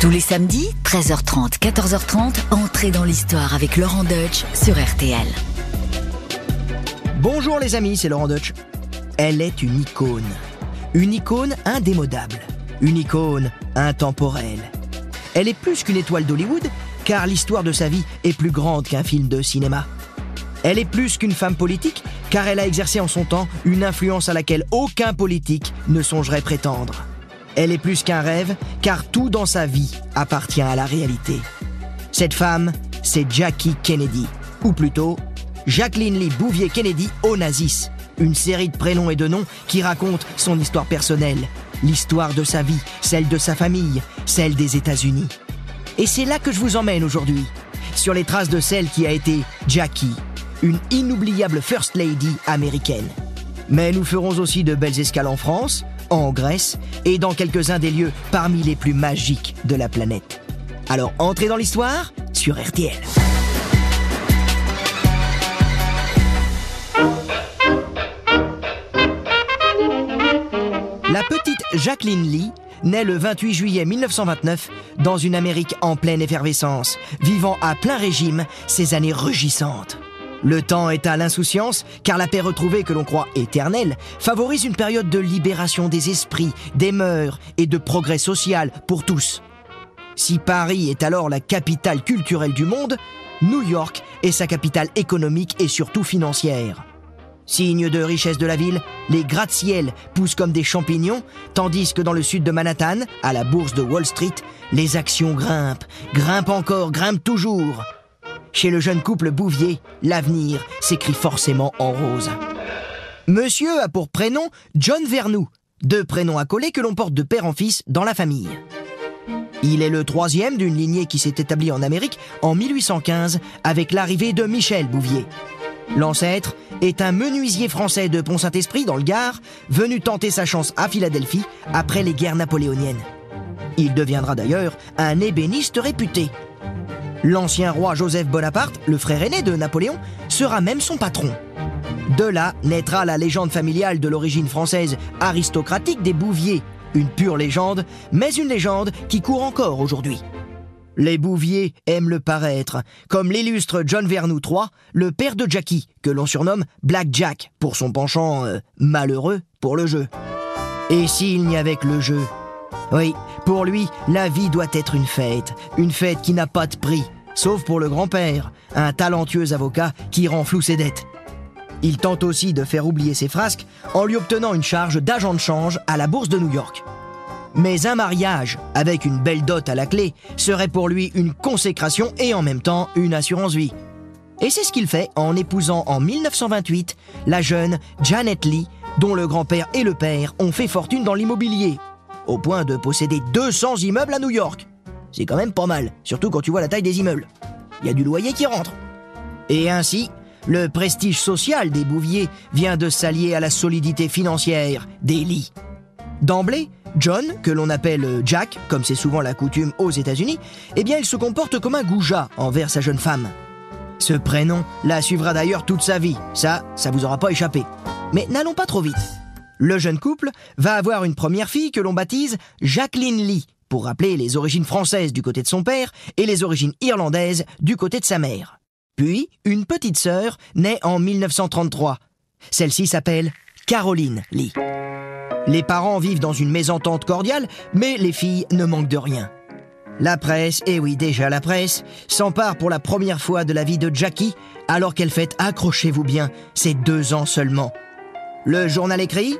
Tous les samedis, 13h30, 14h30, entrez dans l'histoire avec Laurent Deutsch sur RTL. Bonjour les amis, c'est Laurent Deutsch. Elle est une icône. Une icône indémodable. Une icône intemporelle. Elle est plus qu'une étoile d'Hollywood, car l'histoire de sa vie est plus grande qu'un film de cinéma. Elle est plus qu'une femme politique, car elle a exercé en son temps une influence à laquelle aucun politique ne songerait prétendre. Elle est plus qu'un rêve, car tout dans sa vie appartient à la réalité. Cette femme, c'est Jackie Kennedy, ou plutôt Jacqueline Lee Bouvier Kennedy Onassis, une série de prénoms et de noms qui raconte son histoire personnelle, l'histoire de sa vie, celle de sa famille, celle des États-Unis. Et c'est là que je vous emmène aujourd'hui, sur les traces de celle qui a été Jackie, une inoubliable First Lady américaine. Mais nous ferons aussi de belles escales en France, en Grèce et dans quelques-uns des lieux parmi les plus magiques de la planète. Alors entrez dans l'histoire sur RTL. La petite Jacqueline Lee naît le 28 juillet 1929 dans une Amérique en pleine effervescence, vivant à plein régime ces années rugissantes. Le temps est à l'insouciance, car la paix retrouvée que l'on croit éternelle favorise une période de libération des esprits, des mœurs et de progrès social pour tous. Si Paris est alors la capitale culturelle du monde, New York est sa capitale économique et surtout financière. Signe de richesse de la ville, les gratte-ciels poussent comme des champignons, tandis que dans le sud de Manhattan, à la bourse de Wall Street, les actions grimpent, grimpent encore, grimpent toujours. Chez le jeune couple Bouvier, l'avenir s'écrit forcément en rose. Monsieur a pour prénom John Vernou, deux prénoms accolés que l'on porte de père en fils dans la famille. Il est le troisième d'une lignée qui s'est établie en Amérique en 1815 avec l'arrivée de Michel Bouvier. L'ancêtre est un menuisier français de Pont-Saint-Esprit dans le Gard, venu tenter sa chance à Philadelphie après les guerres napoléoniennes. Il deviendra d'ailleurs un ébéniste réputé. L'ancien roi Joseph Bonaparte, le frère aîné de Napoléon, sera même son patron. De là naîtra la légende familiale de l'origine française aristocratique des Bouviers, une pure légende, mais une légende qui court encore aujourd'hui. Les Bouviers aiment le paraître, comme l'illustre John Vernou III, le père de Jackie, que l'on surnomme Black Jack, pour son penchant euh, malheureux pour le jeu. Et s'il n'y avait que le jeu? Oui, pour lui, la vie doit être une fête, une fête qui n'a pas de prix, sauf pour le grand-père, un talentueux avocat qui rend flou ses dettes. Il tente aussi de faire oublier ses frasques en lui obtenant une charge d'agent de change à la bourse de New York. Mais un mariage, avec une belle dot à la clé, serait pour lui une consécration et en même temps une assurance vie. Et c'est ce qu'il fait en épousant en 1928 la jeune Janet Lee, dont le grand-père et le père ont fait fortune dans l'immobilier, au point de posséder 200 immeubles à New York. C'est quand même pas mal, surtout quand tu vois la taille des immeubles. Il y a du loyer qui rentre. Et ainsi, le prestige social des Bouviers vient de s'allier à la solidité financière des Lee. D'emblée, John, que l'on appelle Jack, comme c'est souvent la coutume aux États-Unis, eh bien il se comporte comme un goujat envers sa jeune femme. Ce prénom la suivra d'ailleurs toute sa vie, ça, ça vous aura pas échappé. Mais n'allons pas trop vite. Le jeune couple va avoir une première fille que l'on baptise Jacqueline Lee, pour rappeler les origines françaises du côté de son père et les origines irlandaises du côté de sa mère. Puis, une petite sœur naît en 1933. Celle-ci s'appelle Caroline Lee. Les parents vivent dans une mésentente cordiale, mais les filles ne manquent de rien. La presse, et oui déjà la presse, s'empare pour la première fois de la vie de Jackie, alors qu'elle fête, accrochez-vous bien, ses deux ans seulement. Le journal écrit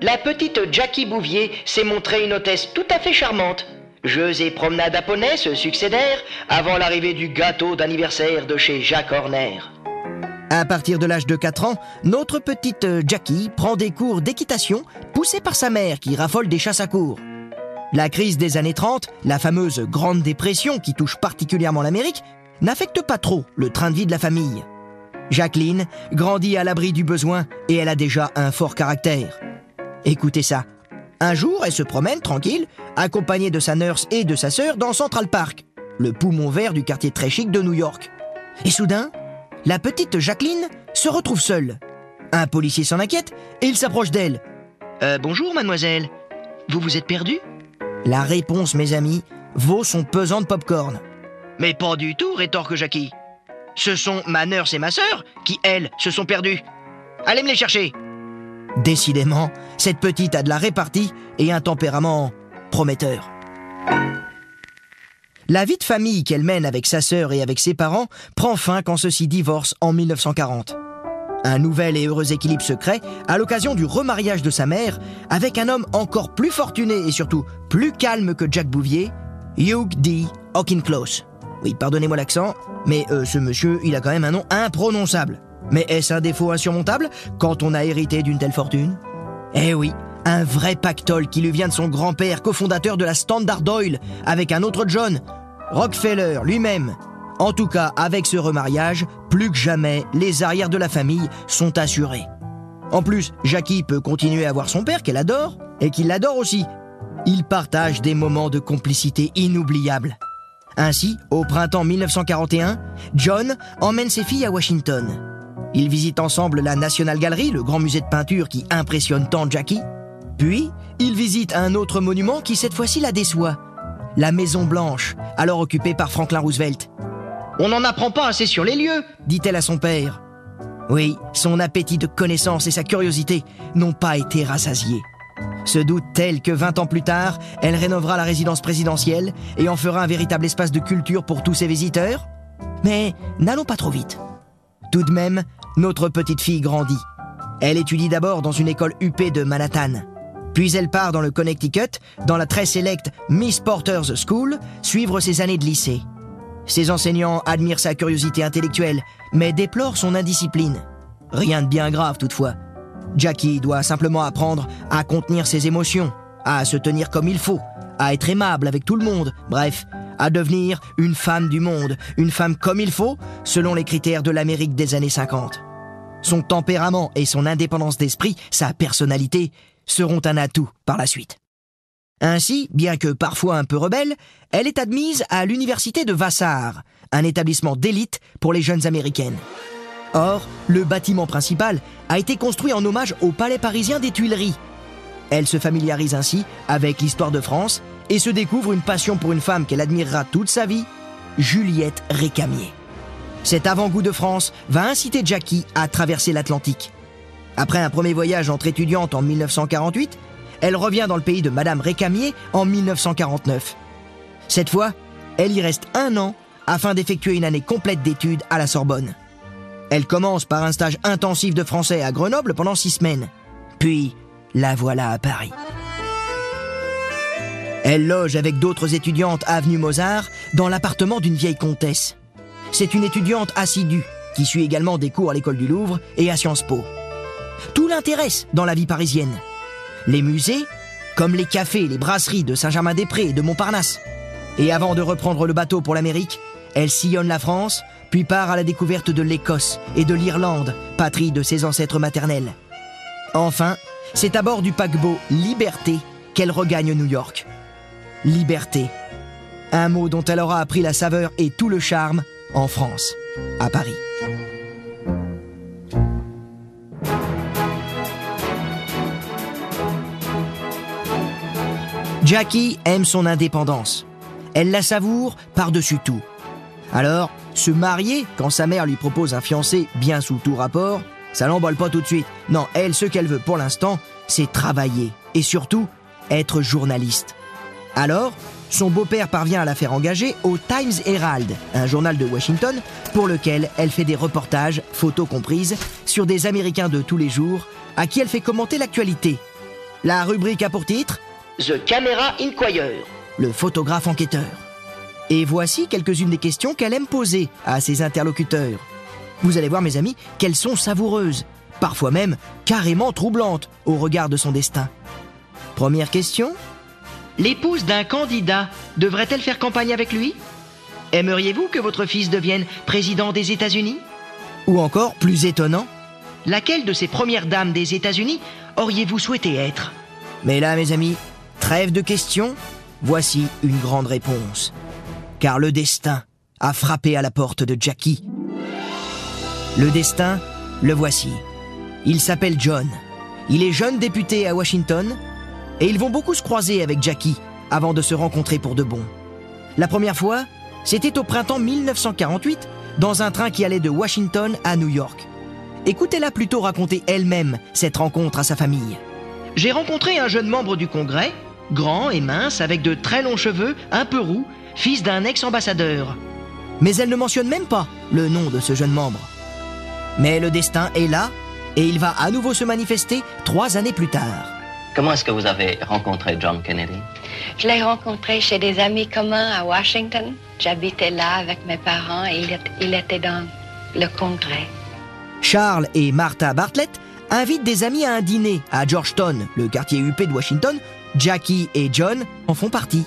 La petite Jackie Bouvier s'est montrée une hôtesse tout à fait charmante. Jeux et promenades à se succédèrent avant l'arrivée du gâteau d'anniversaire de chez Jacques Horner. À partir de l'âge de 4 ans, notre petite Jackie prend des cours d'équitation poussée par sa mère qui raffole des chasses à cours. La crise des années 30, la fameuse Grande Dépression qui touche particulièrement l'Amérique, n'affecte pas trop le train de vie de la famille. Jacqueline grandit à l'abri du besoin et elle a déjà un fort caractère. Écoutez ça. Un jour, elle se promène tranquille, accompagnée de sa nurse et de sa sœur dans Central Park, le poumon vert du quartier très chic de New York. Et soudain, la petite Jacqueline se retrouve seule. Un policier s'en inquiète et il s'approche d'elle. Euh, bonjour, mademoiselle. Vous vous êtes perdue? La réponse, mes amis, vaut son pesant de popcorn. Mais pas du tout, rétorque Jackie. Ce sont ma nurse et ma sœur qui, elles, se sont perdues. Allez me les chercher. Décidément, cette petite a de la répartie et un tempérament prometteur. La vie de famille qu'elle mène avec sa sœur et avec ses parents prend fin quand ceux-ci divorcent en 1940. Un nouvel et heureux équilibre se crée à l'occasion du remariage de sa mère avec un homme encore plus fortuné et surtout plus calme que Jack Bouvier, Hugh D. Hawkinclose. Oui, pardonnez-moi l'accent, mais euh, ce monsieur, il a quand même un nom imprononçable. Mais est-ce un défaut insurmontable quand on a hérité d'une telle fortune? Eh oui, un vrai pactole qui lui vient de son grand-père, cofondateur de la Standard Oil, avec un autre John, Rockefeller lui-même. En tout cas, avec ce remariage, plus que jamais, les arrières de la famille sont assurés. En plus, Jackie peut continuer à voir son père qu'elle adore, et qu'il l'adore aussi. Ils partagent des moments de complicité inoubliables. Ainsi, au printemps 1941, John emmène ses filles à Washington. Ils visitent ensemble la National Gallery, le grand musée de peinture qui impressionne tant Jackie. Puis, ils visitent un autre monument qui cette fois-ci la déçoit. La Maison Blanche, alors occupée par Franklin Roosevelt. On n'en apprend pas assez sur les lieux, dit-elle à son père. Oui, son appétit de connaissance et sa curiosité n'ont pas été rassasiés. Se doute-t-elle que 20 ans plus tard, elle rénovera la résidence présidentielle et en fera un véritable espace de culture pour tous ses visiteurs? Mais n'allons pas trop vite. Tout de même, notre petite fille grandit. Elle étudie d'abord dans une école UP de Manhattan. Puis elle part dans le Connecticut, dans la très sélecte Miss Porter's School, suivre ses années de lycée. Ses enseignants admirent sa curiosité intellectuelle, mais déplorent son indiscipline. Rien de bien grave toutefois. Jackie doit simplement apprendre à contenir ses émotions, à se tenir comme il faut, à être aimable avec tout le monde, bref, à devenir une femme du monde, une femme comme il faut, selon les critères de l'Amérique des années 50. Son tempérament et son indépendance d'esprit, sa personnalité, seront un atout par la suite. Ainsi, bien que parfois un peu rebelle, elle est admise à l'université de Vassar, un établissement d'élite pour les jeunes américaines. Or, le bâtiment principal a été construit en hommage au palais parisien des Tuileries. Elle se familiarise ainsi avec l'histoire de France et se découvre une passion pour une femme qu'elle admirera toute sa vie, Juliette Récamier. Cet avant-goût de France va inciter Jackie à traverser l'Atlantique. Après un premier voyage entre étudiantes en 1948, elle revient dans le pays de Madame Récamier en 1949. Cette fois, elle y reste un an afin d'effectuer une année complète d'études à la Sorbonne. Elle commence par un stage intensif de français à Grenoble pendant six semaines. Puis, la voilà à Paris. Elle loge avec d'autres étudiantes avenue Mozart dans l'appartement d'une vieille comtesse. C'est une étudiante assidue qui suit également des cours à l'école du Louvre et à Sciences Po. Tout l'intéresse dans la vie parisienne. Les musées, comme les cafés, les brasseries de Saint-Germain-des-Prés et de Montparnasse. Et avant de reprendre le bateau pour l'Amérique, elle sillonne la France, puis part à la découverte de l'Écosse et de l'Irlande, patrie de ses ancêtres maternels. Enfin, c'est à bord du paquebot Liberté qu'elle regagne New York. Liberté. Un mot dont elle aura appris la saveur et tout le charme en France, à Paris. Jackie aime son indépendance. Elle la savoure par-dessus tout. Alors, se marier quand sa mère lui propose un fiancé bien sous tout rapport, ça l'emballe pas tout de suite. Non, elle, ce qu'elle veut pour l'instant, c'est travailler et surtout être journaliste. Alors, son beau-père parvient à la faire engager au Times Herald, un journal de Washington, pour lequel elle fait des reportages, photos comprises, sur des Américains de tous les jours, à qui elle fait commenter l'actualité. La rubrique a pour titre The Camera Inquirer. Le photographe enquêteur. Et voici quelques-unes des questions qu'elle aime poser à ses interlocuteurs. Vous allez voir, mes amis, qu'elles sont savoureuses, parfois même carrément troublantes au regard de son destin. Première question L'épouse d'un candidat devrait-elle faire campagne avec lui? Aimeriez-vous que votre fils devienne président des États-Unis? Ou encore, plus étonnant, Laquelle de ces premières dames des États-Unis auriez-vous souhaité être? Mais là, mes amis, trêve de questions, voici une grande réponse. Car le destin a frappé à la porte de Jackie. Le destin, le voici. Il s'appelle John. Il est jeune député à Washington et ils vont beaucoup se croiser avec Jackie avant de se rencontrer pour de bon. La première fois, c'était au printemps 1948, dans un train qui allait de Washington à New York. Écoutez-la plutôt raconter elle-même cette rencontre à sa famille. J'ai rencontré un jeune membre du Congrès, grand et mince, avec de très longs cheveux, un peu roux, fils d'un ex-ambassadeur. Mais elle ne mentionne même pas le nom de ce jeune membre. Mais le destin est là, et il va à nouveau se manifester trois années plus tard. Comment est-ce que vous avez rencontré John Kennedy? Je l'ai rencontré chez des amis communs à Washington. J'habitais là avec mes parents et il, était dans le congrès. Charles et Martha Bartlett invitent des amis à un dîner à Georgetown, le quartier huppé de Washington. Jackie et John en font partie.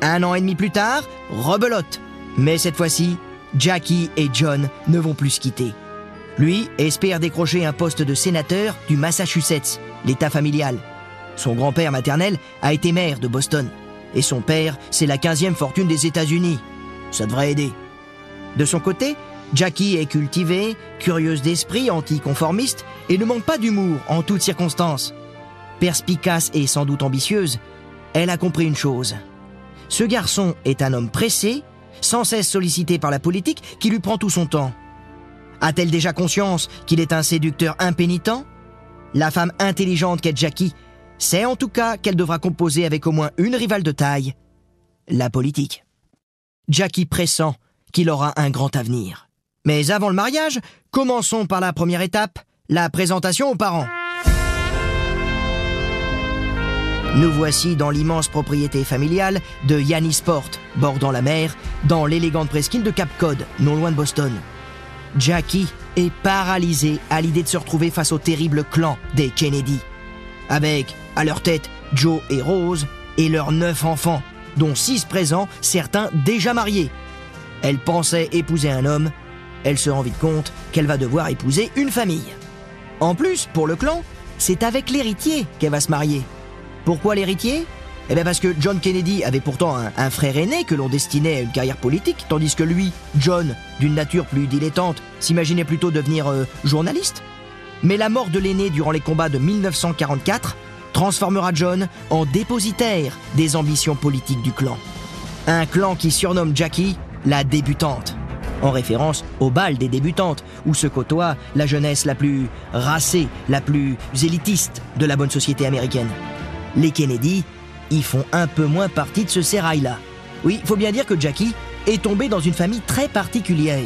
Un an et demi plus tard, rebelote. Mais cette fois-ci, Jackie et John ne vont plus se quitter. Lui espère décrocher un poste de sénateur du Massachusetts, l'État familial. Son grand-père maternel a été maire de Boston. Et son père, c'est la 15e fortune des États-Unis. Ça devrait aider. De son côté, Jackie est cultivée, curieuse d'esprit, anticonformiste et ne manque pas d'humour en toutes circonstances. Perspicace et sans doute ambitieuse, elle a compris une chose. Ce garçon est un homme pressé, sans cesse sollicité par la politique, qui lui prend tout son temps. A-t-elle déjà conscience qu'il est un séducteur impénitent? La femme intelligente qu'est Jackie sait en tout cas qu'elle devra composer avec au moins une rivale de taille, la politique. Jackie pressent qu'il aura un grand avenir. Mais avant le mariage, commençons par la première étape, la présentation aux parents. Nous voici dans l'immense propriété familiale de Yannisport, bordant la mer, dans l'élégante presqu'île de Cap Cod, non loin de Boston. Jackie est paralysé à l'idée de se retrouver face au terrible clan des Kennedy. Avec, à leur tête, Joe et Rose, et leurs neuf enfants, dont six présents, certains déjà mariés. Elle pensait épouser un homme, elle se rend vite compte qu'elle va devoir épouser une famille. En plus, pour le clan, c'est avec l'héritier qu'elle va se marier. Pourquoi l'héritier? Eh bien parce que John Kennedy avait pourtant un, frère aîné que l'on destinait à une carrière politique, tandis que lui, John, d'une nature plus dilettante, s'imaginait plutôt devenir euh, journaliste. Mais la mort de l'aîné durant les combats de 1944 transformera John en dépositaire des ambitions politiques du clan. Un clan qui surnomme Jackie la débutante, en référence au bal des débutantes, où se côtoie la jeunesse la plus racée, la plus élitiste de la bonne société américaine. Les Kennedy y font un peu moins partie de ce sérail-là. Oui, faut bien dire que Jackie est tombée dans une famille très particulière.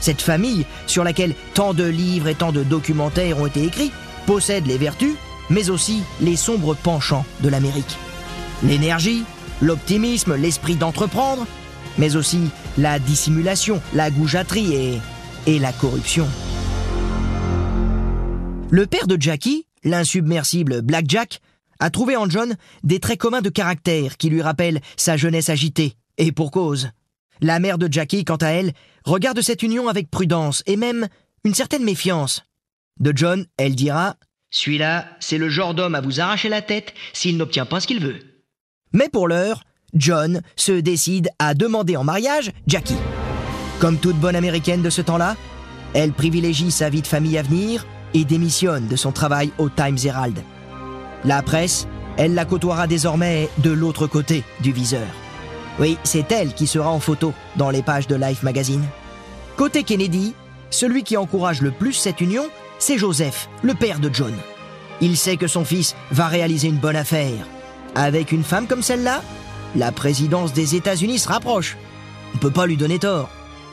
Cette famille, sur laquelle tant de livres et tant de documentaires ont été écrits, possède les vertus, mais aussi les sombres penchants de l'Amérique. L'énergie, l'optimisme, l'esprit d'entreprendre, mais aussi la dissimulation, la goujaterie et, la corruption. Le père de Jackie, l'insubmersible Black Jack, a trouvé en John des traits communs de caractère qui lui rappellent sa jeunesse agitée, et pour cause. La mère de Jackie, quant à elle, regarde cette union avec prudence et même une certaine méfiance. De John, elle dira Celui-là, c'est le genre d'homme à vous arracher la tête s'il n'obtient pas ce qu'il veut. Mais pour l'heure, John se décide à demander en mariage Jackie. Comme toute bonne américaine de ce temps-là, elle privilégie sa vie de famille à venir et démissionne de son travail au Times Herald. La presse, elle la côtoiera désormais de l'autre côté du viseur. Oui, c'est elle qui sera en photo dans les pages de Life Magazine. Côté Kennedy, celui qui encourage le plus cette union, c'est Joseph, le père de John. Il sait que son fils va réaliser une bonne affaire. Avec une femme comme celle-là, la présidence des États-Unis se rapproche. On peut pas lui donner tort.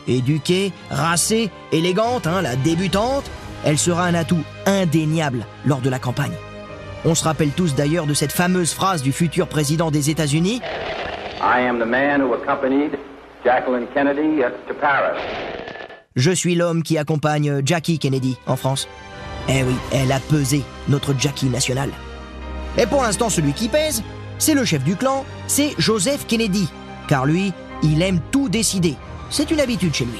Éduquée, racée, élégante, hein, la débutante, elle sera un atout indéniable lors de la campagne. On se rappelle tous d'ailleurs de cette fameuse phrase du futur président des États-Unis I am the man who accompanied Jacqueline Kennedy to Paris. Je suis l'homme qui accompagne Jackie Kennedy en France. Eh oui, elle a pesé notre Jackie national. Et pour l'instant, celui qui pèse, c'est le chef du clan, c'est Joseph Kennedy. Car lui, il aime tout décider. C'est une habitude chez lui.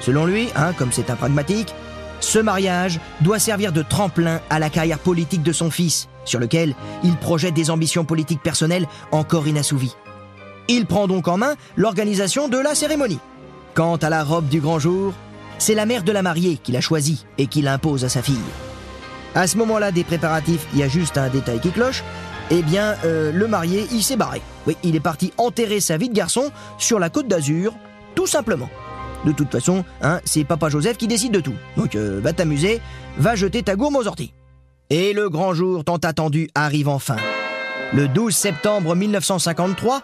Selon lui, hein, comme c'est un pragmatique, ce mariage doit servir de tremplin à la carrière politique de son fils, sur lequel il projette des ambitions politiques personnelles encore inassouvies. Il prend donc en main l'organisation de la cérémonie. Quant à la robe du grand jour, c'est la mère de la mariée qui l'a choisie et qui l'impose à sa fille. À ce moment-là des préparatifs, il y a juste un détail qui cloche. eh bien, euh, le marié, il s'est barré. Oui, il est parti enterrer sa vie de garçon sur la côte d'Azur, tout simplement. De toute façon, hein, c'est papa Joseph qui décide de tout. Donc, euh, va t'amuser, va jeter ta gourme aux orties. Et le grand jour tant attendu arrive enfin. Le 12 septembre 1953,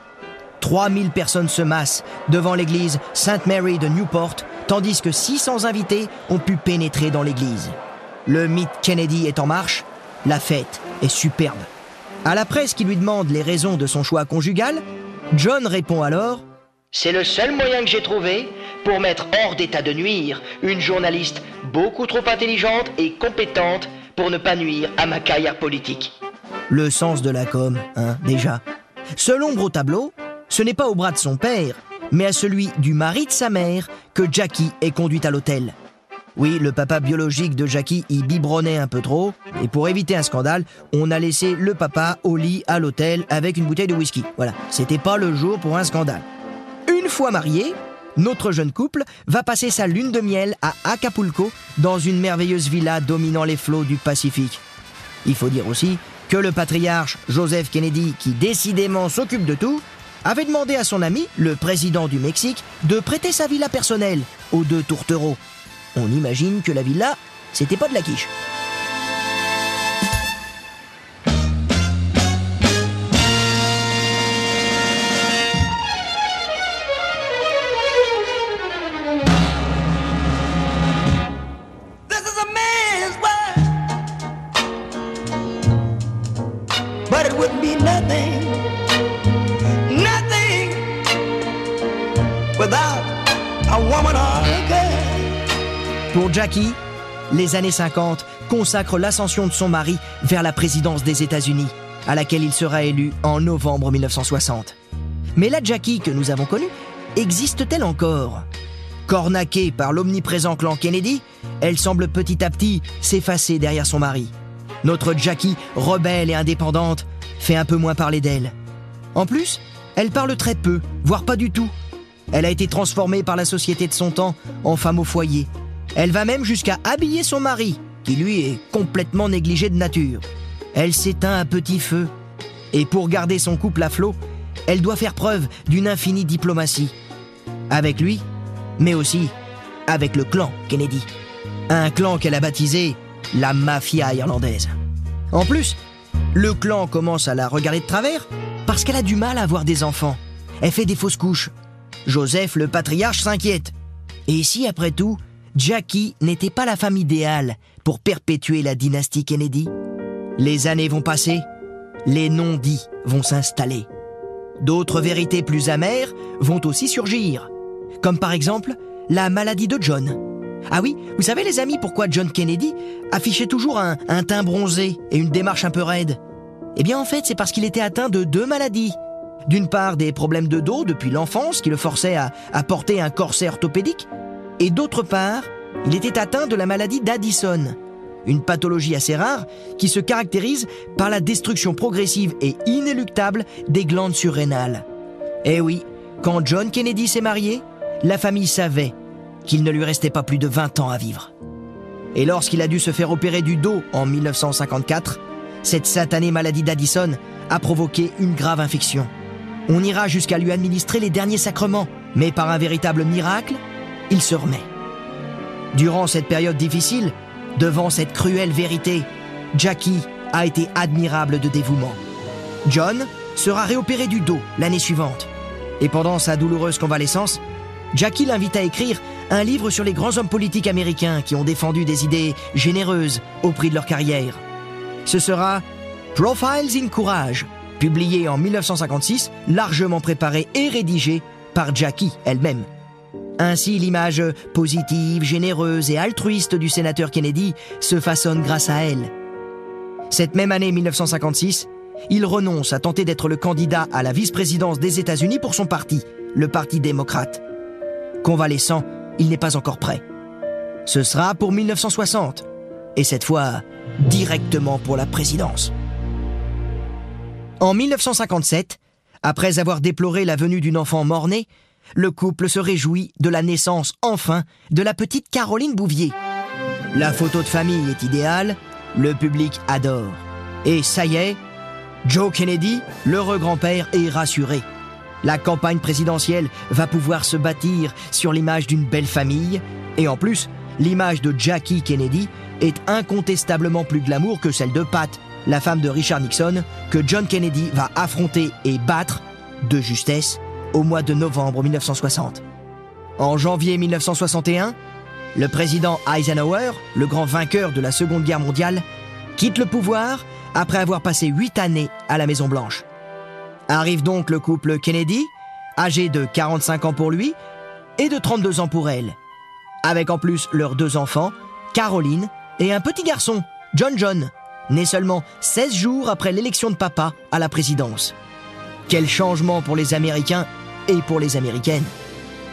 3000 personnes se massent devant l'église Sainte Mary de Newport, tandis que 600 invités ont pu pénétrer dans l'église. Le mythe Kennedy est en marche, la fête est superbe. À la presse qui lui demande les raisons de son choix conjugal, John répond alors C'est le seul moyen que j'ai trouvé pour mettre hors d'état de nuire une journaliste beaucoup trop intelligente et compétente pour ne pas nuire à ma carrière politique. Le sens de la com, hein, déjà. Selon l'ombre au tableau, ce n'est pas au bras de son père, mais à celui du mari de sa mère que Jackie est conduite à l'hôtel. Oui, le papa biologique de Jackie y biberonnait un peu trop, et pour éviter un scandale, on a laissé le papa au lit à l'hôtel avec une bouteille de whisky. Voilà, c'était pas le jour pour un scandale. Une fois marié, notre jeune couple va passer sa lune de miel à Acapulco, dans une merveilleuse villa dominant les flots du Pacifique. Il faut dire aussi que le patriarche Joseph Kennedy, qui décidément s'occupe de tout, avait demandé à son ami, le président du Mexique, de prêter sa villa personnelle aux deux tourtereaux. On imagine que la villa, c'était pas de la quiche. Jackie, les années 50 consacrent l'ascension de son mari vers la présidence des États-Unis, à laquelle il sera élu en novembre 1960. Mais la Jackie que nous avons connue existe-t-elle encore? Cornaquée par l'omniprésent clan Kennedy, elle semble petit à petit s'effacer derrière son mari. Notre Jackie, rebelle et indépendante, fait un peu moins parler d'elle. En plus, elle parle très peu, voire pas du tout. Elle a été transformée par la société de son temps en femme au foyer. Elle va même jusqu'à habiller son mari, qui lui est complètement négligé de nature. Elle s'éteint à petit feu. Et pour garder son couple à flot, elle doit faire preuve d'une infinie diplomatie. Avec lui, mais aussi avec le clan Kennedy. Un clan qu'elle a baptisé la mafia irlandaise. En plus, le clan commence à la regarder de travers parce qu'elle a du mal à avoir des enfants. Elle fait des fausses couches. Joseph, le patriarche, s'inquiète. Et si, après tout, Jackie n'était pas la femme idéale pour perpétuer la dynastie Kennedy Les années vont passer, les non-dits vont s'installer. D'autres vérités plus amères vont aussi surgir, comme par exemple la maladie de John. Ah oui, vous savez les amis pourquoi John Kennedy affichait toujours un, teint bronzé et une démarche un peu raide? Eh bien en fait c'est parce qu'il était atteint de deux maladies. D'une part des problèmes de dos depuis l'enfance qui le forçaient à porter un corset orthopédique, et d'autre part il était atteint de la maladie d'Addison, une pathologie assez rare qui se caractérise par la destruction progressive et inéluctable des glandes surrénales. Eh oui, quand John Kennedy s'est marié, la famille savait qu'il ne lui restait pas plus de 20 ans à vivre. Et lorsqu'il a dû se faire opérer du dos en 1954, cette satanée maladie d'Addison a provoqué une grave infection. On ira jusqu'à lui administrer les derniers sacrements, mais par un véritable miracle, il se remet. Durant cette période difficile, devant cette cruelle vérité, Jackie a été admirable de dévouement. John sera réopéré du dos l'année suivante. Et pendant sa douloureuse convalescence, Jackie l'invite à écrire un livre sur les grands hommes politiques américains qui ont défendu des idées généreuses au prix de leur carrière. Ce sera Profiles in Courage, publié en 1956, largement préparé et rédigé par Jackie elle-même. Ainsi, l'image positive, généreuse et altruiste du sénateur Kennedy se façonne grâce à elle. Cette même année 1956, il renonce à tenter d'être le candidat à la vice-présidence des États-Unis pour son parti, le Parti démocrate. Convalescent, il n'est pas encore prêt. Ce sera pour 1960, et cette fois directement pour la présidence. En 1957, après avoir déploré la venue d'une enfant mort-née, le couple se réjouit de la naissance enfin de la petite Caroline Bouvier. La photo de famille est idéale, le public adore. Et ça y est, Joe Kennedy, l'heureux grand-père, est rassuré. La campagne présidentielle va pouvoir se bâtir sur l'image d'une belle famille, et en plus, l'image de Jackie Kennedy est incontestablement plus glamour que celle de Pat, la femme de Richard Nixon, que John Kennedy va affronter et battre, de justesse, au mois de novembre 1960. En janvier 1961, le président Eisenhower, le grand vainqueur de la Seconde Guerre mondiale, quitte le pouvoir après avoir passé huit années à la Maison-Blanche. Arrive donc le couple Kennedy, âgé de 45 ans pour lui et de 32 ans pour elle, avec en plus leurs deux enfants, Caroline et un petit garçon, John John, né seulement 16 jours après l'élection de papa à la présidence. Quel changement pour les Américains et pour les Américaines.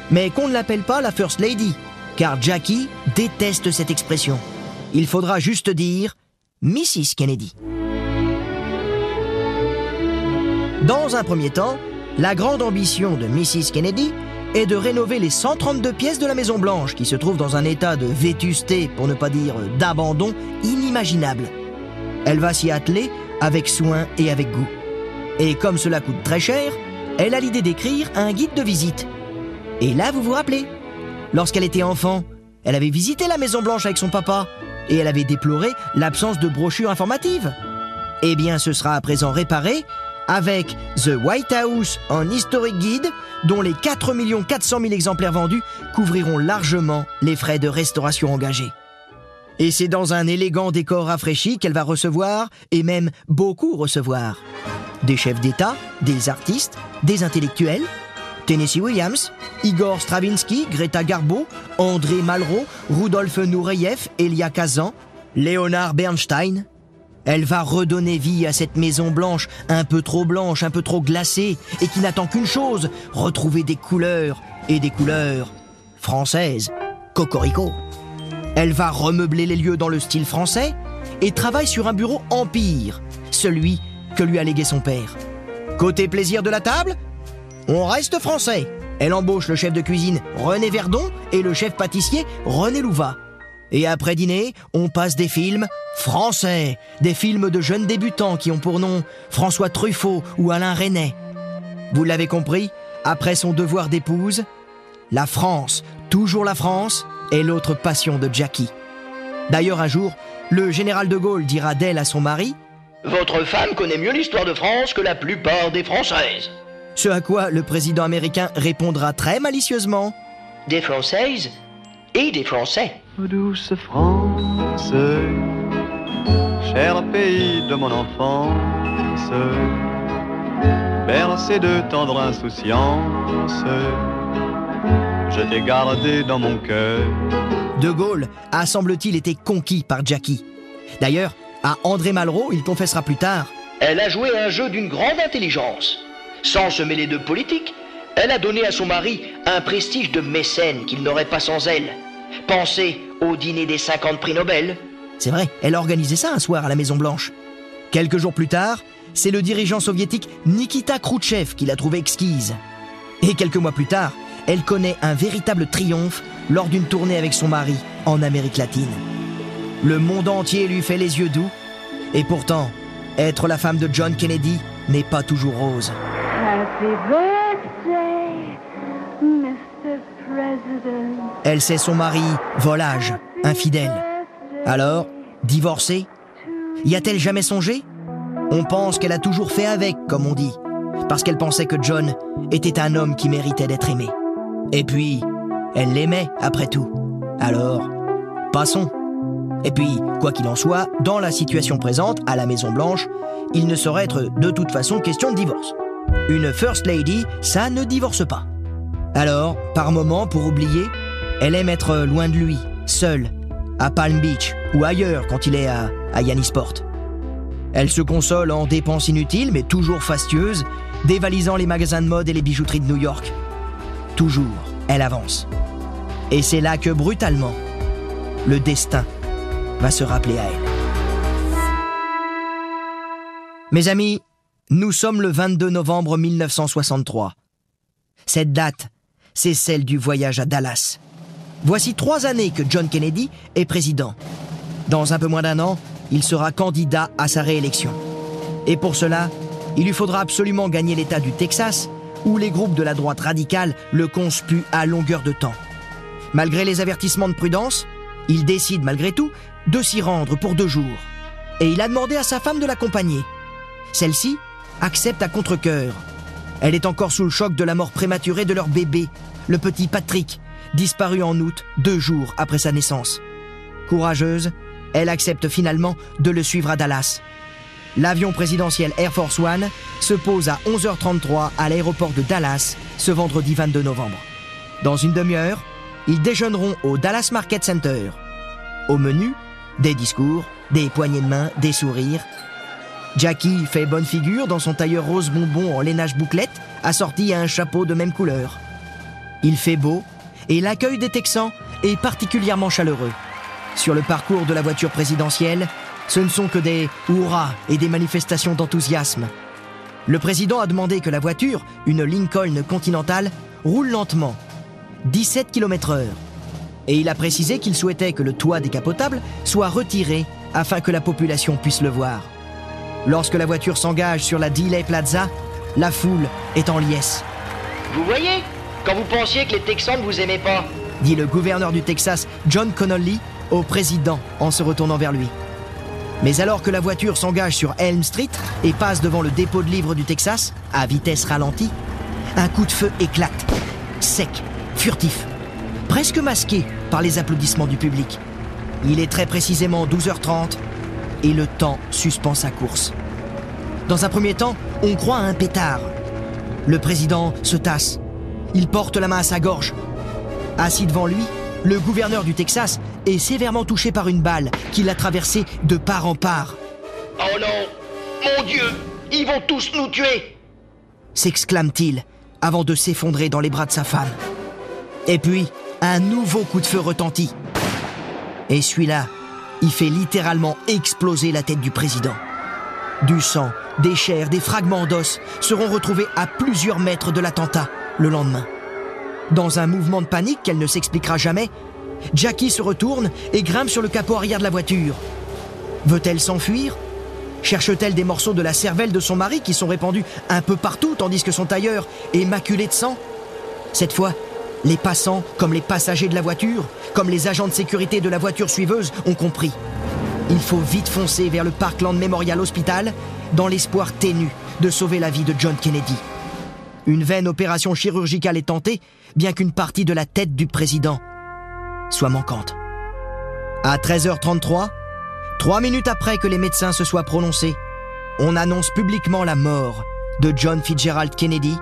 Mais qu'on ne l'appelle pas la First Lady, car Jackie déteste cette expression. Il faudra juste dire Mrs. Kennedy. Dans un premier temps, la grande ambition de Mrs. Kennedy est de rénover les 132 pièces de la Maison Blanche qui se trouvent dans un état de vétusté, pour ne pas dire d'abandon, inimaginable. Elle va s'y atteler avec soin et avec goût. Et comme cela coûte très cher, elle a l'idée d'écrire un guide de visite. Et là, vous vous rappelez Lorsqu'elle était enfant, elle avait visité la Maison Blanche avec son papa et elle avait déploré l'absence de brochure informative. Eh bien, ce sera à présent réparé avec The White House en Historic Guide, dont les 4 400 000 exemplaires vendus couvriront largement les frais de restauration engagés. Et c'est dans un élégant décor rafraîchi qu'elle va recevoir, et même beaucoup recevoir, des chefs d'État, des artistes, des intellectuels, Tennessee Williams, Igor Stravinsky, Greta Garbo, André Malraux, Rudolf Nureyev, Elia Kazan, Léonard Bernstein. Elle va redonner vie à cette Maison Blanche, un peu trop blanche, un peu trop glacée, et qui n'attend qu'une chose, retrouver des couleurs, et des couleurs françaises. Cocorico. Elle va remeubler les lieux dans le style français, et travaille sur un bureau empire, celui que lui a légué son père. Côté plaisir de la table, on reste français. Elle embauche le chef de cuisine René Verdon et le chef pâtissier René Louva. Et après dîner, on passe des films français, des films de jeunes débutants qui ont pour nom François Truffaut ou Alain Resnais. Vous l'avez compris, après son devoir d'épouse, la France, toujours la France, est l'autre passion de Jackie. D'ailleurs, un jour, le général de Gaulle dira d'elle à son mari Votre femme connaît mieux l'histoire de France que la plupart des Françaises. Ce à quoi le président américain répondra très malicieusement Des Françaises et des Français. Douce France, cher pays de mon enfance, bercé de tendre insouciance, je t'ai gardé dans mon cœur. De Gaulle a, semble-t-il, été conquis par Jackie. D'ailleurs, à André Malraux, il confessera plus tard Elle a joué un jeu d'une grande intelligence. Sans se mêler de politique, elle a donné à son mari un prestige de mécène qu'il n'aurait pas sans elle. Pensez au dîner des 50 prix Nobel. C'est vrai, elle a organisé ça un soir à la Maison Blanche. Quelques jours plus tard, c'est le dirigeant soviétique Nikita Khrouchtchev qui l'a trouvée exquise. Et quelques mois plus tard, elle connaît un véritable triomphe lors d'une tournée avec son mari en Amérique latine. Le monde entier lui fait les yeux doux, et pourtant, être la femme de John Kennedy n'est pas toujours rose. Happy birthday, Mr. President. Elle sait son mari, volage, infidèle. Alors, divorcée Y a-t-elle jamais songé? On pense qu'elle a toujours fait avec, comme on dit, parce qu'elle pensait que John était un homme qui méritait d'être aimé. Et puis, elle l'aimait, après tout. Alors, passons. Et puis, quoi qu'il en soit, dans la situation présente, à la Maison Blanche, il ne saurait être de toute façon question de divorce. Une First Lady, ça ne divorce pas. Alors, par moment, pour oublier, elle aime être loin de lui, seule, à Palm Beach ou ailleurs quand il est à, à Yannisport. Elle se console en dépenses inutiles, mais toujours fastueuses, dévalisant les magasins de mode et les bijouteries de New York. Toujours, elle avance. Et c'est là que, brutalement, le destin va se rappeler à elle. Mes amis, nous sommes le 22 novembre 1963. Cette date, c'est celle du voyage à Dallas. Voici trois années que John Kennedy est président. Dans un peu moins d'un an, il sera candidat à sa réélection. Et pour cela, Il lui faudra absolument gagner l'État du Texas, où les groupes de la droite radicale le conspuent à longueur de temps. Malgré les avertissements de prudence, il décide malgré tout de s'y rendre pour deux jours. Et il a demandé à sa femme de l'accompagner. Celle-ci accepte à contre-coeur. Elle est encore sous le choc de la mort prématurée de leur bébé, le petit Patrick, disparu en août, deux jours après sa naissance. Courageuse, elle accepte finalement de le suivre à Dallas. L'avion présidentiel Air Force One se pose à 11h33 à l'aéroport de Dallas ce vendredi 22 novembre. Dans une demi-heure, ils déjeuneront au Dallas Market Center. Au menu, des discours, des poignées de main, des sourires. Jackie fait bonne figure dans son tailleur rose bonbon en lainage bouclette, assorti à un chapeau de même couleur. Il fait beau et l'accueil des Texans est particulièrement chaleureux. Sur le parcours de la voiture présidentielle, ce ne sont que des hurrahs et des manifestations d'enthousiasme. Le président a demandé que la voiture, une Lincoln Continental, roule lentement, 17 km/h. Et il a précisé qu'il souhaitait que le toit décapotable soit retiré afin que la population puisse le voir. Lorsque la voiture s'engage sur la Delay Plaza, la foule est en liesse. Vous voyez Quand vous pensiez que les Texans ne vous aimaient pas. Dit le gouverneur du Texas, John Connolly, au président en se retournant vers lui. Mais alors que la voiture s'engage sur Elm Street et passe devant le dépôt de livres du Texas, à vitesse ralentie, un coup de feu éclate, sec, furtif, presque masqué par les applaudissements du public. Il est très précisément 12h30 et le temps suspend sa course. Dans un premier temps, on croit à un pétard. Le président se tasse. Il porte la main à sa gorge. Assis devant lui, le gouverneur du Texas est sévèrement touché par une balle qui l'a traversé de part en part. Oh non Mon Dieu Ils vont tous nous tuer s'exclame-t-il avant de s'effondrer dans les bras de sa femme. Et puis, un nouveau coup de feu retentit. Et celui-là, il fait littéralement exploser la tête du président. Du sang, des chairs, des fragments d'os seront retrouvés à plusieurs mètres de l'attentat le lendemain. Dans un mouvement de panique qu'elle ne s'expliquera jamais, Jackie se retourne et grimpe sur le capot arrière de la voiture. Veut-elle s'enfuir? Cherche-t-elle des morceaux de la cervelle de son mari qui sont répandus un peu partout tandis que son tailleur est maculé de sang? Cette fois, les passants, comme les passagers de la voiture, comme les agents de sécurité de la voiture suiveuse, ont compris. Il faut vite foncer vers le Parkland Memorial Hospital dans l'espoir ténu de sauver la vie de John Kennedy. Une vaine opération chirurgicale est tentée, bien qu'une partie de la tête du président soit manquante. À 13h33, trois minutes après que les médecins se soient prononcés, on annonce publiquement la mort de John Fitzgerald Kennedy,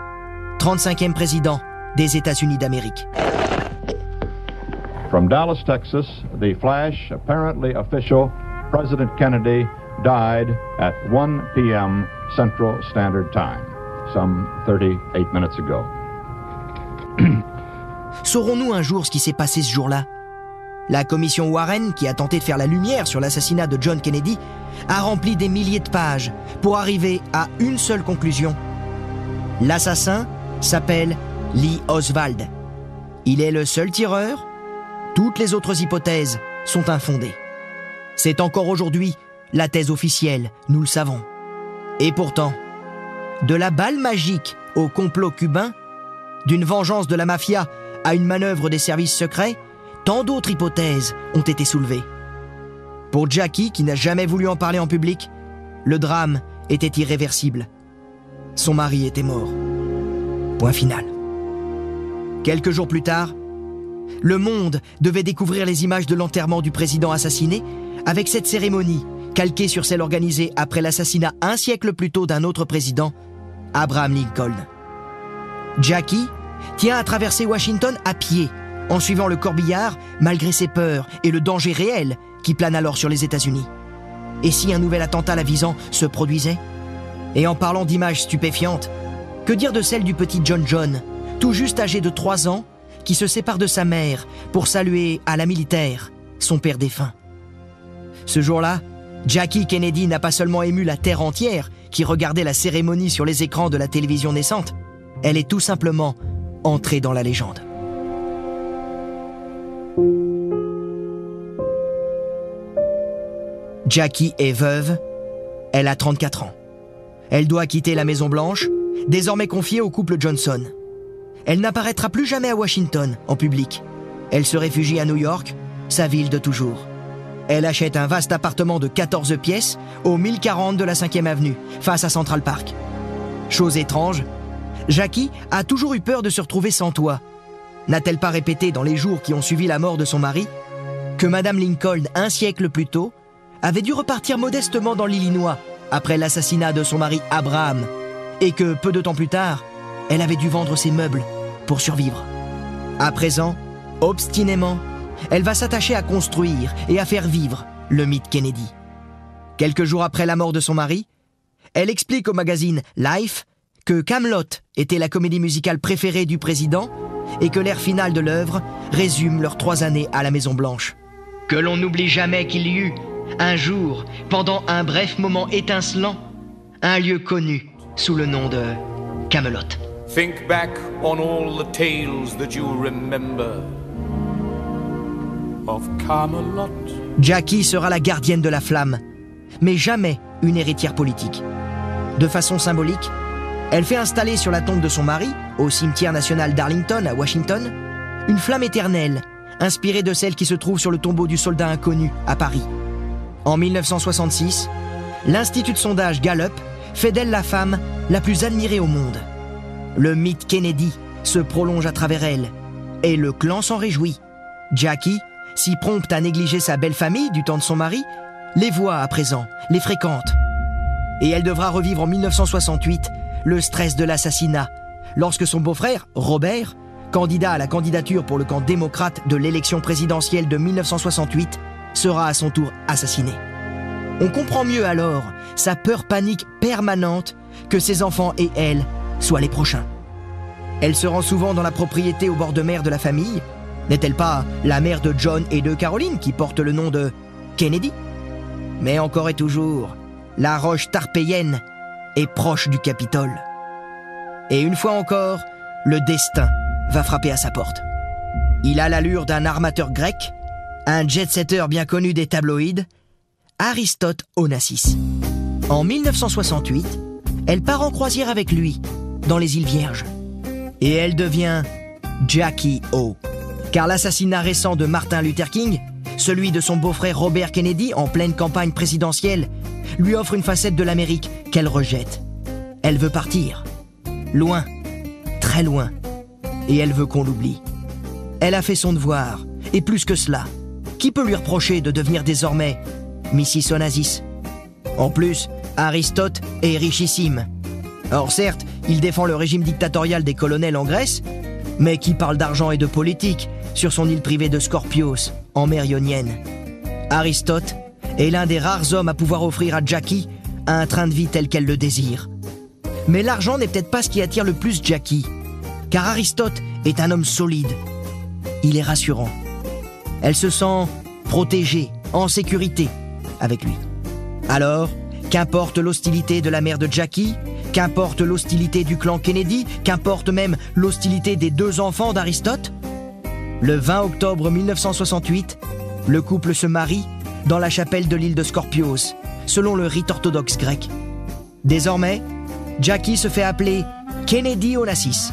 35e président des États-Unis d'Amérique. From Dallas, Texas, the flash, apparently official, President Kennedy died at 1 p.m. Central Standard Time, some 38 minutes ago. Saurons-nous un jour ce qui s'est passé ce jour-là? La commission Warren, qui a tenté de faire la lumière sur l'assassinat de John Kennedy, a rempli des milliers de pages pour arriver à une seule conclusion. L'assassin s'appelle Lee Oswald. Il est le seul tireur Toutes les autres hypothèses sont infondées. C'est encore aujourd'hui la thèse officielle, nous le savons. Et pourtant, de la balle magique au complot cubain, d'une vengeance de la mafia à une manœuvre des services secrets, tant d'autres hypothèses ont été soulevées. Pour Jackie, qui n'a jamais voulu en parler en public, le drame était irréversible. Son mari était mort. Point final. Quelques jours plus tard, le monde devait découvrir les images de l'enterrement du président assassiné avec cette cérémonie calquée sur celle organisée après l'assassinat un siècle plus tôt d'un autre président, Abraham Lincoln. Jackie tient à traverser Washington à pied, en suivant le corbillard malgré ses peurs et le danger réel qui plane alors sur les États-Unis. Et si un nouvel attentat la visant se produisait? Et en parlant d'images stupéfiantes, que dire de celle du petit John John, tout juste âgé de 3 ans, qui se sépare de sa mère pour saluer à la militaire son père défunt. Ce jour-là, Jackie Kennedy n'a pas seulement ému la terre entière qui regardait la cérémonie sur les écrans de la télévision naissante, elle est tout simplement entrée dans la légende. Jackie est veuve, elle a 34 ans. Elle doit quitter la Maison Blanche, désormais confiée au couple Johnson. Elle n'apparaîtra plus jamais à Washington en public. Elle se réfugie à New York, sa ville de toujours. Elle achète un vaste appartement de 14 pièces au 1040 de la 5e avenue, face à Central Park. Chose étrange, Jackie a toujours eu peur de se retrouver sans toit. N'a-t-elle pas répété dans les jours qui ont suivi la mort de son mari que Madame Lincoln, un siècle plus tôt, avait dû repartir modestement dans l'Illinois après l'assassinat de son mari Abraham, et que peu de temps plus tard, elle avait dû vendre ses meubles pour survivre. À présent, obstinément, elle va s'attacher à construire et à faire vivre le mythe Kennedy. Quelques jours après la mort de son mari, elle explique au magazine Life que Camelot était la comédie musicale préférée du président et que l'air final de l'œuvre résume leurs trois années à la Maison Blanche. Que l'on n'oublie jamais qu'il y eut, un jour, pendant un bref moment étincelant, un lieu connu sous le nom de Camelot. Think back on all the tales that you remember of Camelot. Jackie sera la gardienne de la flamme, mais jamais une héritière politique. De façon symbolique, elle fait installer sur la tombe de son mari, au cimetière national d'Arlington à Washington, une flamme éternelle inspirée de celle qui se trouve sur le tombeau du soldat inconnu à Paris. En 1966, l'Institut de sondage Gallup fait d'elle la femme la plus admirée au monde. Le mythe Kennedy se prolonge à travers elle, et le clan s'en réjouit. Jackie, si prompte à négliger sa belle famille du temps de son mari, les voit à présent, les fréquente. Et elle devra revivre en 1968 le stress de l'assassinat, lorsque son beau-frère, Robert, candidat à la candidature pour le camp démocrate de l'élection présidentielle de 1968, sera à son tour assassiné. On comprend mieux alors sa peur panique permanente que ses enfants et elle soient les prochains. Elle se rend souvent dans la propriété au bord de mer de la famille. N'est-elle pas la mère de John et de Caroline qui porte le nom de Kennedy? Mais encore et toujours, la roche tarpéienne est proche du Capitole. Et une fois encore, le destin va frapper à sa porte. Il a l'allure d'un armateur grec, un jet-setter bien connu des tabloïds, Aristote Onassis. En 1968, elle part en croisière avec lui, dans les îles Vierges. Et elle devient Jackie O. Car l'assassinat récent de Martin Luther King, celui de son beau-frère Robert Kennedy en pleine campagne présidentielle, lui offre une facette de l'Amérique qu'elle rejette. Elle veut partir. Loin. Très loin et elle veut qu'on l'oublie. Elle a fait son devoir, et plus que cela, qui peut lui reprocher de devenir désormais Mrs. Onassis? En plus, Aristote est richissime. Or certes, il défend le régime dictatorial des colonels en Grèce, mais qui parle d'argent et de politique sur son île privée de Scorpios, en mer Ionienne. Aristote est l'un des rares hommes à pouvoir offrir à Jackie un train de vie tel qu'elle le désire. Mais l'argent n'est peut-être pas ce qui attire le plus Jackie car Aristote est un homme solide. Il est rassurant. Elle se sent protégée, en sécurité avec lui. Alors, qu'importe l'hostilité de la mère de Jackie, qu'importe l'hostilité du clan Kennedy, qu'importe même l'hostilité des deux enfants d'Aristote, le 20 octobre 1968, le couple se marie dans la chapelle de l'île de Scorpios, selon le rite orthodoxe grec. Désormais, Jackie se fait appeler Kennedy Onassis.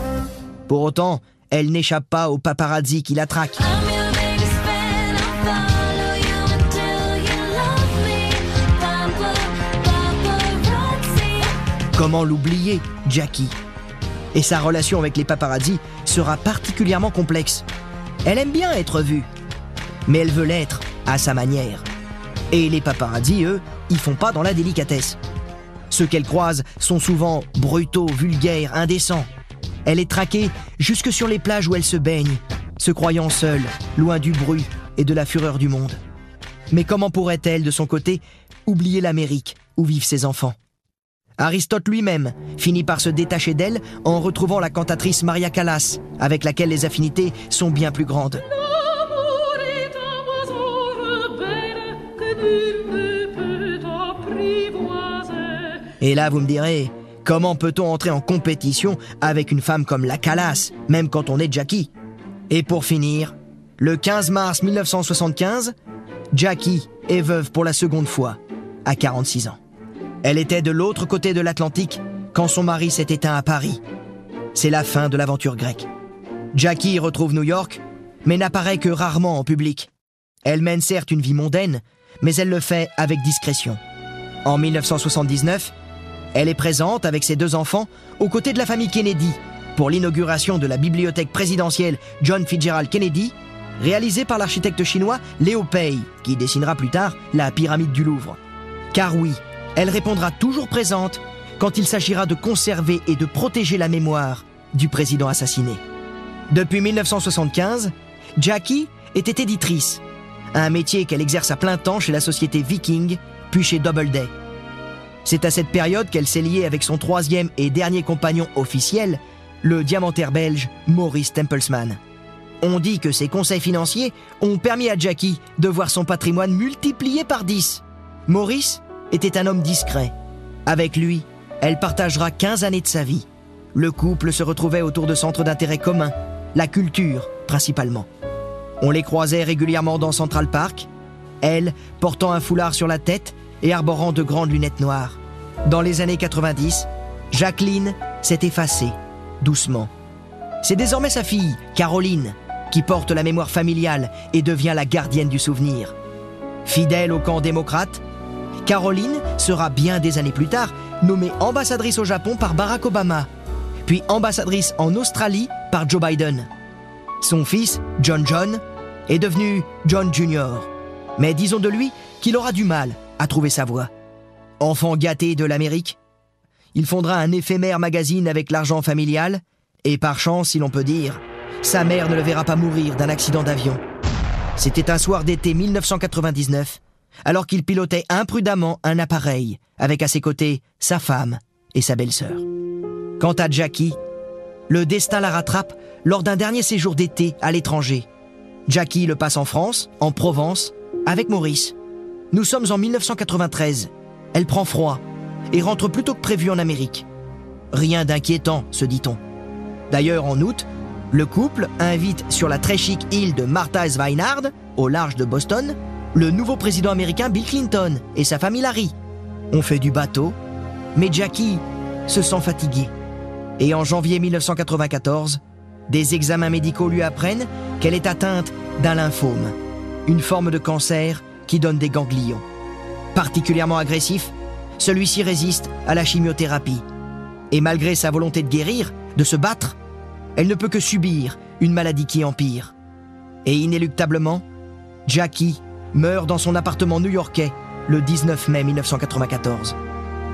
Pour autant, elle n'échappe pas au paparazzi qui la traque. Comment l'oublier, Jackie? Et sa relation avec les paparazzi sera particulièrement complexe. Elle aime bien être vue, mais elle veut l'être à sa manière. Et les paparazzi, eux, ils font pas dans la délicatesse. Ceux qu'elle croise sont souvent brutaux, vulgaires, indécents. Elle est traquée jusque sur les plages où elle se baigne, se croyant seule, loin du bruit et de la fureur du monde. Mais comment pourrait-elle, de son côté, oublier l'Amérique où vivent ses enfants? Aristote lui-même finit par se détacher d'elle en retrouvant la cantatrice Maria Callas, avec laquelle les affinités sont bien plus grandes. Et là, vous me direz, Comment peut-on entrer en compétition avec une femme comme la Calas, même quand on est Jackie? Et pour finir, le 15 mars 1975, Jackie est veuve pour la seconde fois, à 46 ans. Elle était de l'autre côté de l'Atlantique quand son mari s'est éteint à Paris. C'est la fin de l'aventure grecque. Jackie retrouve New York, mais n'apparaît que rarement en public. Elle mène certes une vie mondaine, mais elle le fait avec discrétion. En 1979, elle est présente avec ses deux enfants aux côtés de la famille Kennedy pour l'inauguration de la bibliothèque présidentielle John Fitzgerald Kennedy, réalisée par l'architecte chinois Léo Pei, qui dessinera plus tard la pyramide du Louvre. Car oui, elle répondra toujours présente quand il s'agira de conserver et de protéger la mémoire du président assassiné. Depuis 1975, Jackie était éditrice, un métier qu'elle exerce à plein temps chez la société Viking, puis chez Doubleday. C'est à cette période qu'elle s'est liée avec son troisième et dernier compagnon officiel, le diamantaire belge Maurice Templesman. On dit que ses conseils financiers ont permis à Jackie de voir son patrimoine multiplié par 10. Maurice était un homme discret. Avec lui, elle partagera 15 années de sa vie. Le couple se retrouvait autour de centres d'intérêt communs, la culture principalement. On les croisait régulièrement dans Central Park, elle portant un foulard sur la tête et arborant de grandes lunettes noires. Dans les années 90, Jacqueline s'est effacée, doucement. C'est désormais sa fille, Caroline, qui porte la mémoire familiale et devient la gardienne du souvenir. Fidèle au camp démocrate, Caroline sera bien des années plus tard nommée ambassadrice au Japon par Barack Obama, puis ambassadrice en Australie par Joe Biden. Son fils, John John, est devenu John Jr. Mais disons de lui qu'il aura du mal à trouver sa voie. Enfant gâté de l'Amérique, il fondera un éphémère magazine avec l'argent familial, et par chance, si l'on peut dire, sa mère ne le verra pas mourir d'un accident d'avion. C'était un soir d'été 1999, alors qu'il pilotait imprudemment un appareil, avec à ses côtés sa femme et sa belle-sœur. Quant à Jackie, le destin la rattrape lors d'un dernier séjour d'été à l'étranger. Jackie le passe en France, en Provence, avec Maurice. Nous sommes en 1993. Elle prend froid et rentre plus tôt que prévu en Amérique. Rien d'inquiétant, se dit-on. D'ailleurs, en août, le couple invite sur la très chic île de Martha's Vineyard, au large de Boston, le nouveau président américain Bill Clinton et sa famille Larry. On fait du bateau, mais Jackie se sent fatiguée. Et en janvier 1994, des examens médicaux lui apprennent qu'elle est atteinte d'un lymphome, une forme de cancer qui donne des ganglions. Particulièrement agressif, celui-ci résiste à la chimiothérapie. Et malgré sa volonté de guérir, de se battre, elle ne peut que subir une maladie qui empire. Et inéluctablement, Jackie meurt dans son appartement new-yorkais le 19 mai 1994.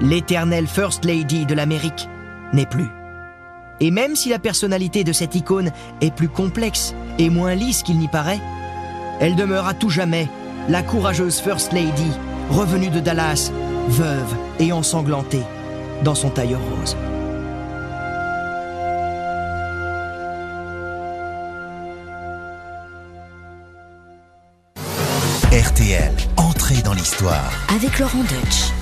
L'éternelle First Lady de l'Amérique n'est plus. Et même si la personnalité de cette icône est plus complexe et moins lisse qu'il n'y paraît, elle demeure à tout jamais la courageuse First Lady, revenue de Dallas, veuve et ensanglantée, dans son tailleur rose. Avec Laurent Deutsch.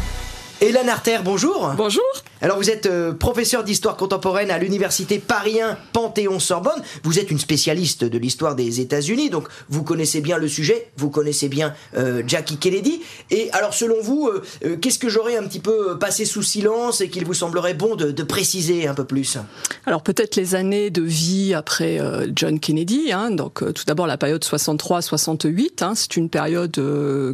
Hélène Arter, bonjour. Bonjour. Alors vous êtes euh, professeur d'histoire contemporaine à l'université Paris 1 Panthéon-Sorbonne. Vous êtes une spécialiste de l'histoire des États-Unis, donc vous connaissez bien le sujet, vous connaissez bien euh, Jackie Kennedy. Et alors selon vous, euh, qu'est-ce que j'aurais un petit peu passé sous silence et qu'il vous semblerait bon de, préciser un peu plus? Alors peut-être les années de vie après John Kennedy. Hein, donc tout d'abord la période 63-68. Hein, C'est une période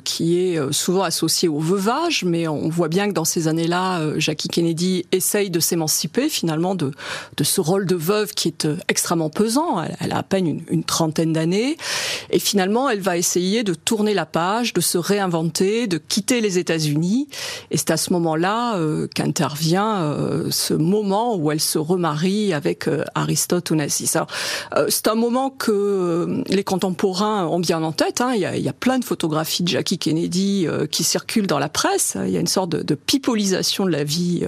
qui est souvent associée au veuvage, mais on voit bien que dans ces années-là, Jackie Kennedy essaye de s'émanciper finalement de, de ce rôle de veuve qui est euh, extrêmement pesant. Elle, a à peine une, trentaine d'années. Et finalement, elle va essayer de tourner la page, de se réinventer, de quitter les États-Unis. Et c'est à ce moment-là euh, qu'intervient euh, ce moment où elle se remarie avec euh, Aristote Onassis. Alors, c'est un moment que les contemporains ont bien en tête. Hein. Il, y a, plein de photographies de Jackie Kennedy qui circulent dans la presse. Il y a une sorte de pipolisation de la vie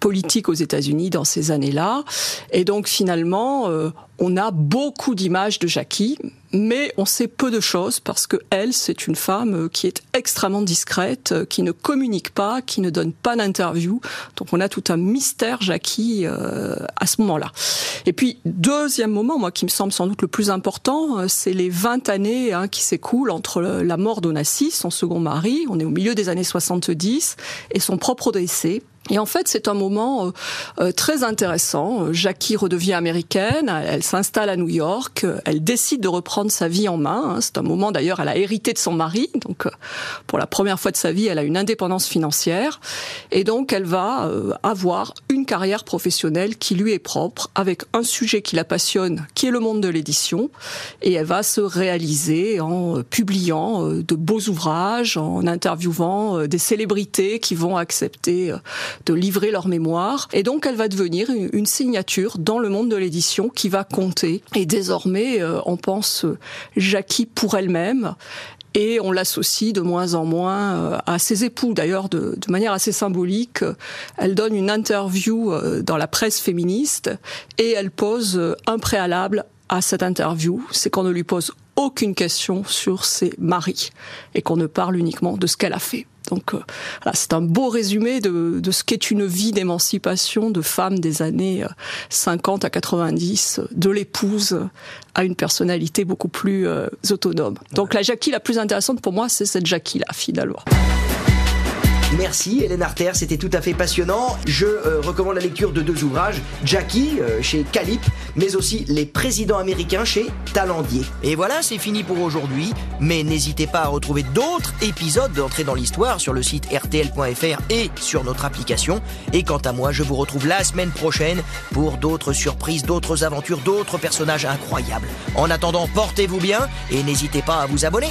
politique aux États-Unis dans ces années-là. Et donc finalement, on a beaucoup d'images de Jackie, mais on sait peu de choses parce que elle, c'est une femme qui est extrêmement discrète, qui ne communique pas, qui ne donne pas d'interview. Donc on a tout un mystère Jackie euh, à ce moment-là. Et puis deuxième moment, moi qui me semble sans doute le plus important, euh, c'est les 20 années hein, qui s'écoulent entre la mort d'Onassis, son second mari, on est au milieu des années 70, et son propre décès. Et en fait, c'est un moment euh, euh, très intéressant. Jackie redevient américaine, elle s'installe à New York, elle décide de reprendre sa vie en main. Hein. C'est un moment d'ailleurs, elle a hérité de son mari, donc euh, pour la première fois de sa vie, elle a une indépendance financière, et donc elle va avoir une carrière professionnelle qui lui est propre, avec un sujet qui la passionne, qui est le monde de l'édition, et elle va se réaliser en publiant de beaux ouvrages, en interviewant des célébrités qui vont accepter de livrer leur mémoire. Et donc, elle va devenir une signature dans le monde de l'édition qui va compter. Et désormais, euh, on pense euh, Jackie pour elle-même et on l'associe de moins en moins euh, à ses époux. D'ailleurs, de, manière assez symbolique, elle donne une interview dans la presse féministe et elle pose un préalable à cette interview, c'est qu'on ne lui pose aucune question sur ses maris et qu'on ne parle uniquement de ce qu'elle a fait. Donc euh, c'est un beau résumé de, ce qu'est une vie d'émancipation de femme des années 50 euh, à 90, de l'épouse à une personnalité beaucoup plus euh, autonome. Donc la Jackie la plus intéressante pour moi, c'est cette Jackie-là, finalement. Merci Hélène Arter, c'était tout à fait passionnant. Je euh, recommande la lecture de deux ouvrages, Jackie euh, chez Calip, mais aussi Les présidents américains chez Talendier. Et voilà, c'est fini pour aujourd'hui, mais n'hésitez pas à retrouver d'autres épisodes d'entrée dans l'histoire sur le site rtl.fr et sur notre application. Et quant à moi, je vous retrouve la semaine prochaine pour d'autres surprises, d'autres aventures, d'autres personnages incroyables. En attendant, portez-vous bien et n'hésitez pas à vous abonner.